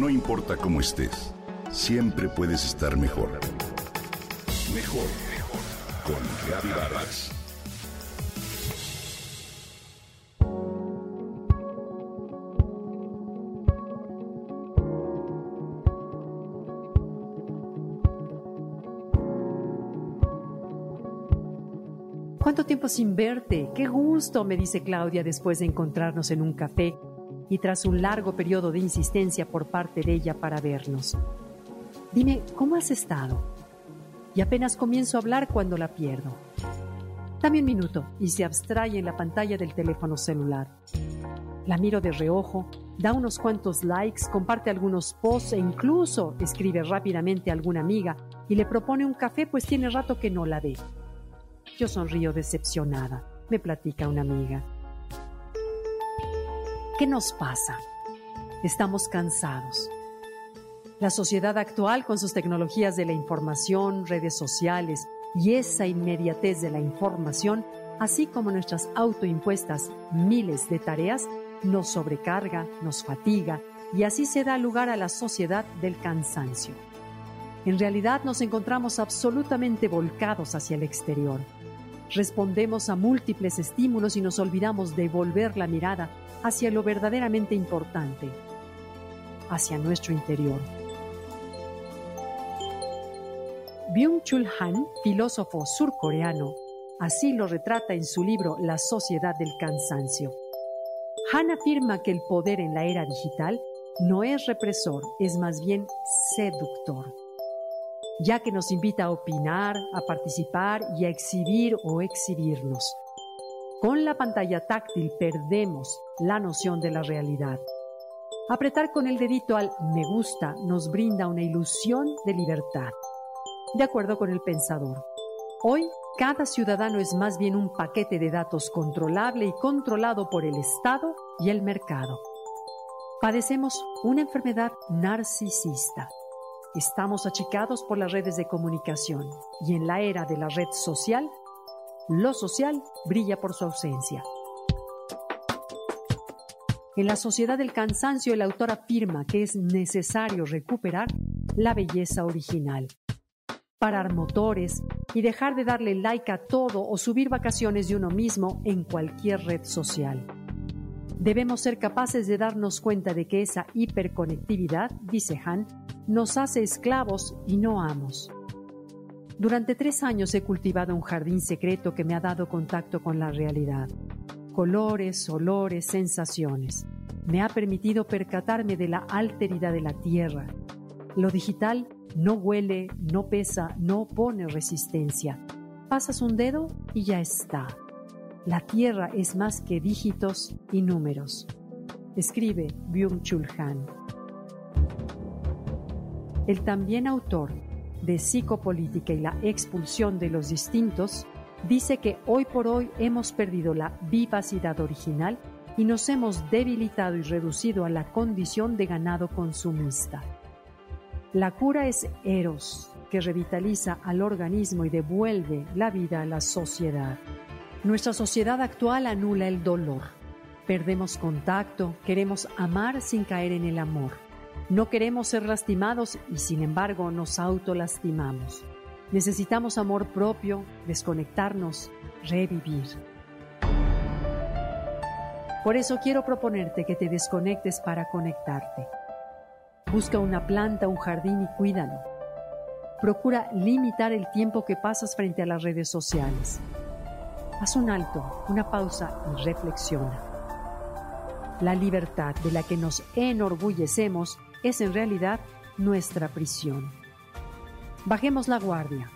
No importa cómo estés, siempre puedes estar mejor. Mejor, mejor. Con Vargas. ¿Cuánto tiempo sin verte? ¡Qué gusto! me dice Claudia después de encontrarnos en un café y tras un largo periodo de insistencia por parte de ella para vernos. Dime, ¿cómo has estado? Y apenas comienzo a hablar cuando la pierdo. Dame un minuto y se abstrae en la pantalla del teléfono celular. La miro de reojo, da unos cuantos likes, comparte algunos posts e incluso escribe rápidamente a alguna amiga y le propone un café pues tiene rato que no la ve. Yo sonrío decepcionada, me platica una amiga. ¿Qué nos pasa? Estamos cansados. La sociedad actual, con sus tecnologías de la información, redes sociales y esa inmediatez de la información, así como nuestras autoimpuestas miles de tareas, nos sobrecarga, nos fatiga y así se da lugar a la sociedad del cansancio. En realidad nos encontramos absolutamente volcados hacia el exterior. Respondemos a múltiples estímulos y nos olvidamos de volver la mirada hacia lo verdaderamente importante, hacia nuestro interior. Byung-Chul Han, filósofo surcoreano, así lo retrata en su libro La sociedad del cansancio. Han afirma que el poder en la era digital no es represor, es más bien seductor, ya que nos invita a opinar, a participar y a exhibir o exhibirnos. Con la pantalla táctil perdemos la noción de la realidad. Apretar con el dedito al me gusta nos brinda una ilusión de libertad. De acuerdo con el pensador, hoy cada ciudadano es más bien un paquete de datos controlable y controlado por el Estado y el mercado. Padecemos una enfermedad narcisista. Estamos achicados por las redes de comunicación y en la era de la red social lo social brilla por su ausencia. En la sociedad del cansancio, el autor afirma que es necesario recuperar la belleza original, parar motores y dejar de darle like a todo o subir vacaciones de uno mismo en cualquier red social. Debemos ser capaces de darnos cuenta de que esa hiperconectividad, dice Han, nos hace esclavos y no amos. Durante tres años he cultivado un jardín secreto que me ha dado contacto con la realidad. Colores, olores, sensaciones. Me ha permitido percatarme de la alteridad de la tierra. Lo digital no huele, no pesa, no pone resistencia. Pasas un dedo y ya está. La tierra es más que dígitos y números. Escribe Byung-Chul Han. El también autor de psicopolítica y la expulsión de los distintos, dice que hoy por hoy hemos perdido la vivacidad original y nos hemos debilitado y reducido a la condición de ganado consumista. La cura es Eros, que revitaliza al organismo y devuelve la vida a la sociedad. Nuestra sociedad actual anula el dolor. Perdemos contacto, queremos amar sin caer en el amor. No queremos ser lastimados y sin embargo nos autolastimamos. Necesitamos amor propio, desconectarnos, revivir. Por eso quiero proponerte que te desconectes para conectarte. Busca una planta, un jardín y cuídalo. Procura limitar el tiempo que pasas frente a las redes sociales. Haz un alto, una pausa y reflexiona. La libertad de la que nos enorgullecemos es en realidad nuestra prisión. Bajemos la guardia.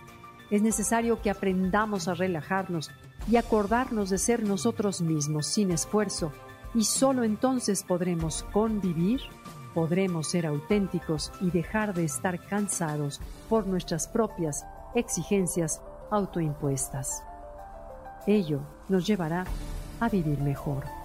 Es necesario que aprendamos a relajarnos y acordarnos de ser nosotros mismos sin esfuerzo y solo entonces podremos convivir, podremos ser auténticos y dejar de estar cansados por nuestras propias exigencias autoimpuestas. Ello nos llevará a vivir mejor.